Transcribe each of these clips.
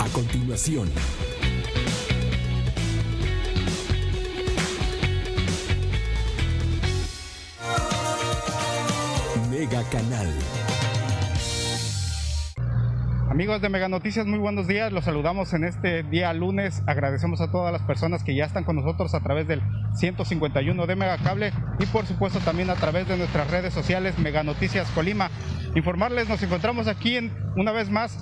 A continuación, Mega Canal. Amigos de Mega Noticias, muy buenos días. Los saludamos en este día lunes. Agradecemos a todas las personas que ya están con nosotros a través del 151 de Mega Cable y por supuesto también a través de nuestras redes sociales Mega Noticias Colima. Informarles, nos encontramos aquí en, una vez más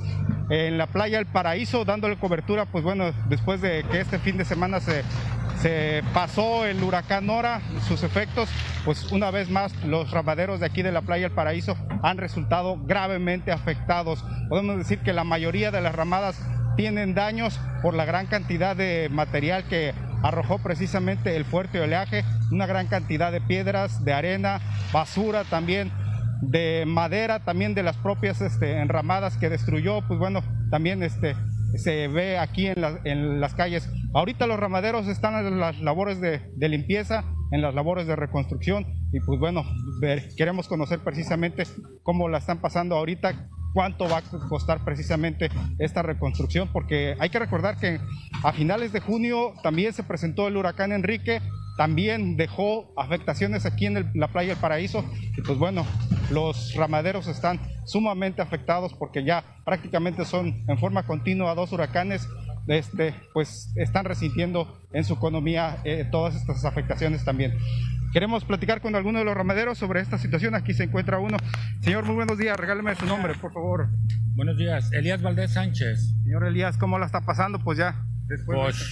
en la playa El Paraíso dándole cobertura, pues bueno, después de que este fin de semana se se pasó el huracán Nora, sus efectos, pues una vez más los ramaderos de aquí de la playa El Paraíso han resultado gravemente afectados. Podemos decir que la mayoría de las ramadas tienen daños por la gran cantidad de material que arrojó precisamente el fuerte oleaje, una gran cantidad de piedras, de arena, basura también, de madera, también de las propias este, enramadas que destruyó, pues bueno, también este, se ve aquí en, en, las calles. Ahorita los ramaderos están en las labores de, de limpieza, en las labores de reconstrucción y pues bueno, queremos conocer precisamente cómo la están pasando ahorita, cuánto va a costar precisamente esta reconstrucción, porque hay que recordar que a finales de junio también se presentó el huracán Enrique, también dejó afectaciones aquí en el, la playa del Paraíso y pues bueno, los ramaderos están sumamente afectados porque ya prácticamente son en forma continua dos huracanes, este, pues están resintiendo en su economía eh, todas estas afectaciones también. Queremos platicar con alguno de los ramaderos sobre esta situación. Aquí se encuentra uno. Señor, muy buenos días. Regáleme su nombre, por favor. Buenos días. Elías Valdés Sánchez. Señor Elías, ¿cómo la está pasando? Pues ya, después pues,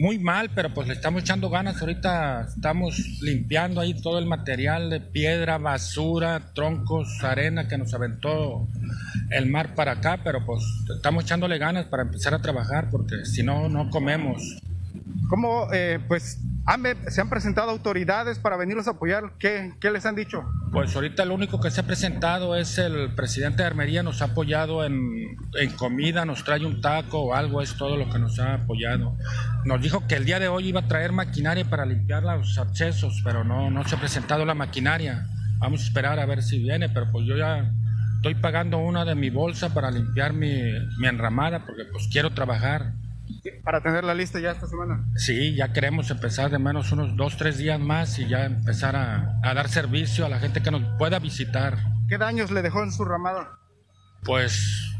muy mal, pero pues le estamos echando ganas. Ahorita estamos limpiando ahí todo el material de piedra, basura, troncos, arena que nos aventó el mar para acá, pero pues estamos echándole ganas para empezar a trabajar porque si no, no comemos. ¿Cómo, eh, pues, ¿Se han presentado autoridades para venirlos a apoyar? ¿Qué, ¿Qué, les han dicho? Pues ahorita lo único que se ha presentado es el presidente de Armería, nos ha apoyado en, en, comida, nos trae un taco o algo, es todo lo que nos ha apoyado. Nos dijo que el día de hoy iba a traer maquinaria para limpiar los accesos, pero no, no se ha presentado la maquinaria. Vamos a esperar a ver si viene, pero pues yo ya estoy pagando una de mi bolsa para limpiar mi, mi enramada porque pues quiero trabajar. Para tener la lista ya esta semana. Sí, ya queremos empezar de menos unos dos, tres días más y ya empezar a, a, dar servicio a la gente que nos pueda visitar. ¿Qué daños le dejó en su ramada? Pues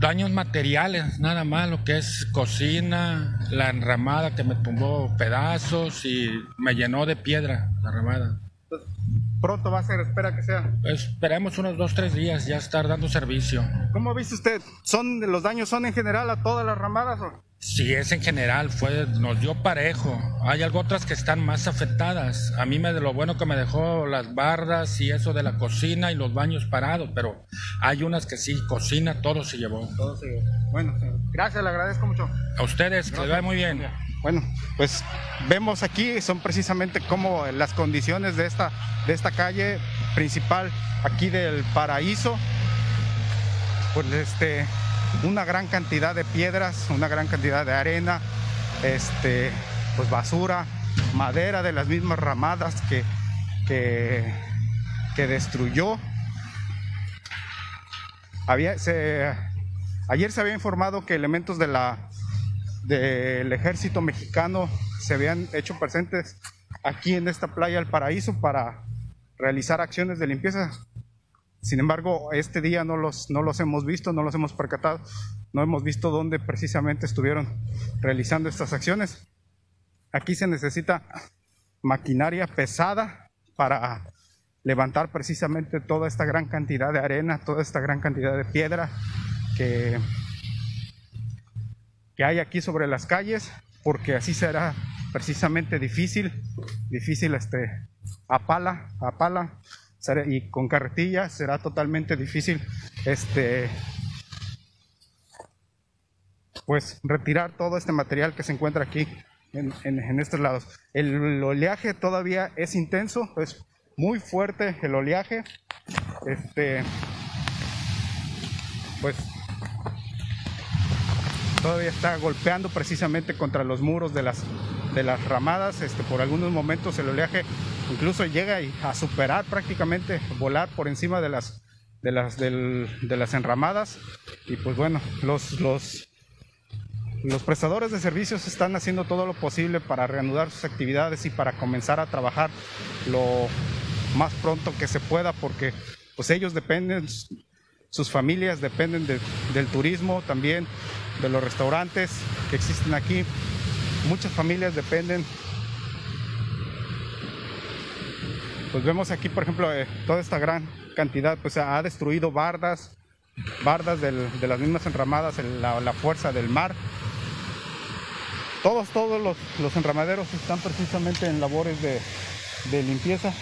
daños materiales, nada más, lo que es cocina, la enramada que me tumbó pedazos y me llenó de piedra la ramada. Pronto va a ser, espera que sea. Esperemos unos dos, tres días ya estar dando servicio. ¿Cómo viste usted? ¿Son los daños son en general a todas las ramadas o? Sí, es en general, fue, nos dio parejo. Hay algo otras que están más afectadas. A mí me de lo bueno que me dejó las bardas y eso de la cocina y los baños parados, pero hay unas que sí, cocina, todo se llevó. Todo se llevó. Bueno, gracias, le agradezco mucho. A ustedes, que les vaya muy bien. Bueno, pues vemos aquí son precisamente como las condiciones de esta, de esta calle principal aquí del paraíso. Pues este una gran cantidad de piedras, una gran cantidad de arena, este, pues basura, madera de las mismas ramadas que, que, que destruyó. Había, ayer se había informado que elementos del ejército mexicano se habían hecho presentes aquí en esta playa El Paraíso para realizar acciones de limpieza sin embargo, este día no los, no los hemos visto, no los hemos percatado, no hemos visto dónde precisamente estuvieron realizando estas acciones. Aquí se necesita maquinaria pesada para levantar precisamente toda esta gran cantidad de arena, toda esta gran cantidad de piedra que, que hay aquí sobre las calles, porque así será precisamente difícil, difícil este, a pala, a pala, y con carretilla será totalmente difícil este, pues retirar todo este material que se encuentra aquí en, en, estos lados. El oleaje todavía es intenso, es muy fuerte el oleaje. Este, pues todavía está golpeando precisamente contra los muros de las, de las ramadas. Este, por algunos momentos el oleaje incluso llega a superar prácticamente, volar por encima de las, de las, de las enramadas. Y pues bueno, los, los, los prestadores de servicios están haciendo todo lo posible para reanudar sus actividades y para comenzar a trabajar lo más pronto que se pueda porque pues ellos dependen, sus familias dependen del turismo también, de los restaurantes que existen aquí. Muchas familias dependen. Pues vemos aquí, por ejemplo, eh, toda esta gran cantidad, pues ha destruido bardas, bardas de las mismas enramadas, la, fuerza del mar. Todos, todos los, los enramaderos están precisamente en labores de, de limpieza.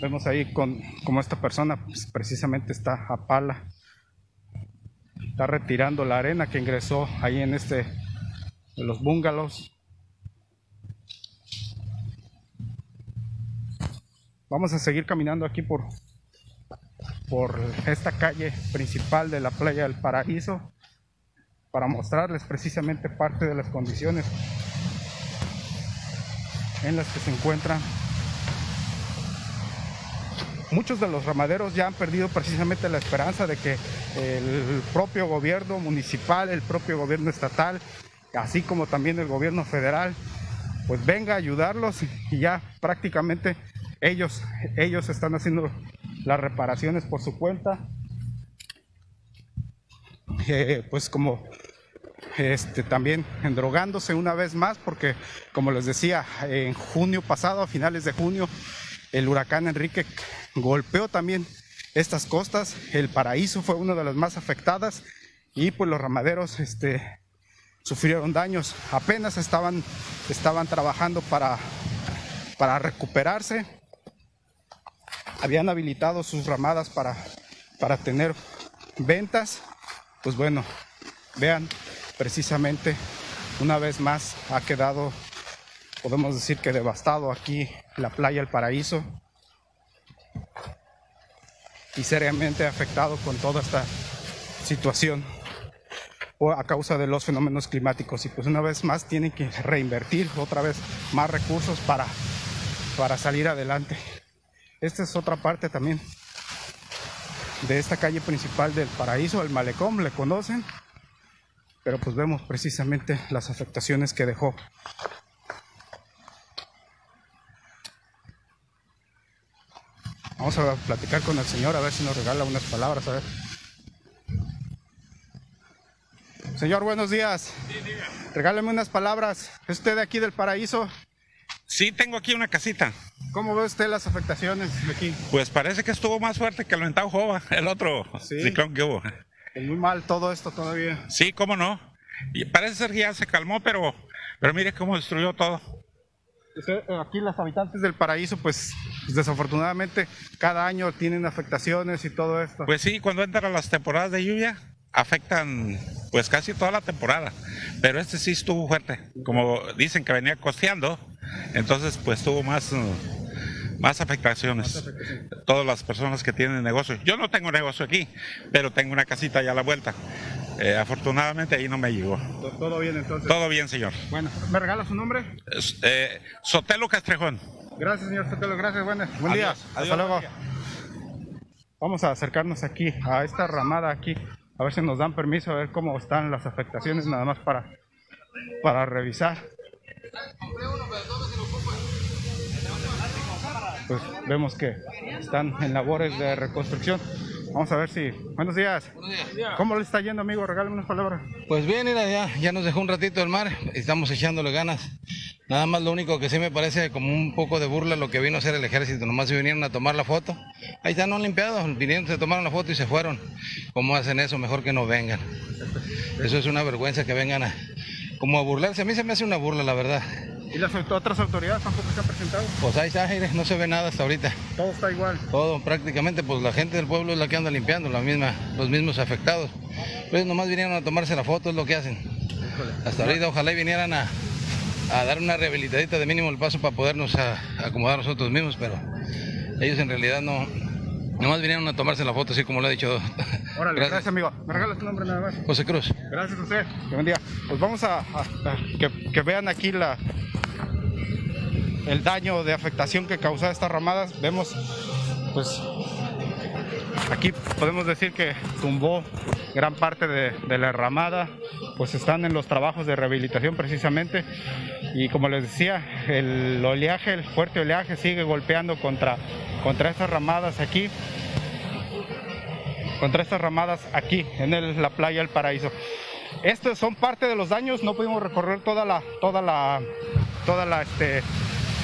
Vemos ahí con como esta persona pues, precisamente está a pala. Está retirando la arena que ingresó ahí en este de los bungalows. Vamos a seguir caminando aquí por por esta calle principal de la playa del Paraíso para mostrarles precisamente parte de las condiciones en las que se encuentran muchos de los ramaderos ya han perdido precisamente la esperanza de que el propio gobierno municipal, el propio gobierno estatal, así como también el gobierno federal, pues venga a ayudarlos y ya prácticamente ellos, ellos están haciendo las reparaciones por su cuenta. Eh, pues como este, también endrogándose una vez más, porque como les decía, en junio pasado, a finales de junio, el huracán Enrique golpeó también estas costas. El paraíso fue una de las más afectadas y pues los ramaderos este, sufrieron daños. Apenas estaban, estaban trabajando para, para recuperarse. Habían habilitado sus ramadas para, para tener ventas. Pues bueno, vean, precisamente una vez más ha quedado, podemos decir que devastado aquí la playa El Paraíso y seriamente afectado con toda esta situación a causa de los fenómenos climáticos y pues una vez más tienen que reinvertir otra vez más recursos para, para salir adelante. Esta es otra parte también de esta calle principal del paraíso, el malecón, le conocen, pero pues vemos precisamente las afectaciones que dejó Vamos a platicar con el Señor a ver si nos regala unas palabras. A ver. Señor, buenos días. Sí, Regáleme unas palabras. ¿Es usted de aquí del paraíso? Sí, tengo aquí una casita. ¿Cómo ve usted las afectaciones aquí? Pues parece que estuvo más fuerte que el ventado Jova, el otro ciclón que hubo. Es muy mal todo esto todavía. Sí, cómo no. Y parece ser que ya se calmó, pero, pero mire cómo destruyó todo. Eh, aquí los habitantes del paraíso, pues, pues, desafortunadamente cada año tienen afectaciones y todo esto. Pues sí, cuando entran las temporadas de lluvia, afectan pues casi toda la temporada, pero este sí estuvo fuerte, como dicen que venía costeando, entonces pues tuvo más, más afectaciones. Todas las personas que tienen negocios. Yo no tengo negocio aquí, pero tengo una casita allá a la vuelta. Eh, afortunadamente ahí no me llegó. ¿Todo bien entonces? Todo bien, señor. Bueno, ¿me regala su nombre? Eh, Sotelo Castrejón. Gracias, señor Sotelo, gracias, buenas. Buen día. Hasta luego. Vamos a acercarnos aquí, a esta ramada aquí, a ver si nos dan permiso, a ver cómo están las afectaciones, nada más para, para revisar. Pues vemos que están en labores de reconstrucción. Vamos a ver si. Buenos días. Buenos días. ¿Cómo le está yendo, amigo? Regálame unas palabras. Pues bien, mira, ya, ya nos dejó un ratito el mar. Estamos echándole ganas Nada más lo único que sí me parece como un poco de burla lo que vino a hacer el ejército, nomás se vinieron a tomar la foto. Ahí están no limpiados, vinieron, se tomaron la foto y se fueron. ¿Cómo hacen eso? Mejor que no vengan. Eso es una vergüenza que vengan a, como a burlarse. A mí se me hace una burla, la verdad. ¿Y las otras autoridades tampoco se han presentado? Pues ahí está, no se ve nada hasta ahorita. Todo está igual. Todo, prácticamente, pues la gente del pueblo es la que anda limpiando, la misma, los mismos afectados. Pues nomás vinieron a tomarse la foto, es lo que hacen. Hasta ahorita ojalá vinieran a, a dar una rehabilitadita de mínimo el paso para podernos acomodar nosotros mismos, pero ellos en realidad no, nomás vinieron a tomarse la foto, así como lo he dicho. Órale, gracias. amigo. ¿Me regalas tu nombre nada más? José Cruz. Gracias a usted. Buen día. Pues vamos a, que, que, vean aquí la el daño de afectación que causa estas ramadas. Vemos, pues, aquí podemos decir que tumbó gran parte de, la ramada, pues están en los trabajos de rehabilitación precisamente y como les decía, el oleaje, el fuerte oleaje sigue golpeando contra, contra estas ramadas aquí, contra estas ramadas aquí en la playa El Paraíso. Estos son parte de los daños, no pudimos recorrer toda la, toda la, toda la, este,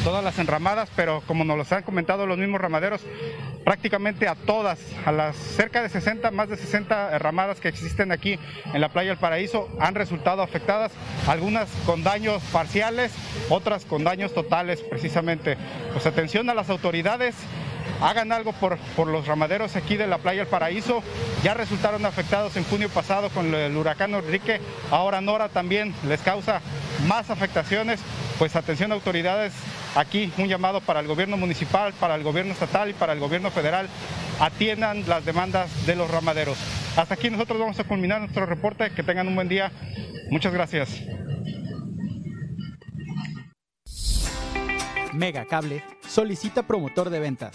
todas las enramadas, pero como nos los han comentado los mismos ramaderos, prácticamente a todas, a las cerca de 60, más de 60 ramadas que existen aquí en la playa del Paraíso han resultado afectadas, algunas con daños parciales, otras con daños totales precisamente. Pues atención a las autoridades, hagan algo por, por, los ramaderos aquí de la playa del Paraíso. Ya resultaron afectados en junio pasado con el huracán Enrique. Ahora Nora también les causa más afectaciones. Pues atención autoridades, Aquí un llamado para el gobierno municipal, para el gobierno estatal y para el gobierno federal. Atiendan las demandas de los ramaderos. Hasta aquí nosotros vamos a culminar nuestro reporte. Que tengan un buen día. Muchas gracias. Mega Cable solicita promotor de ventas,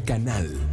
Canal.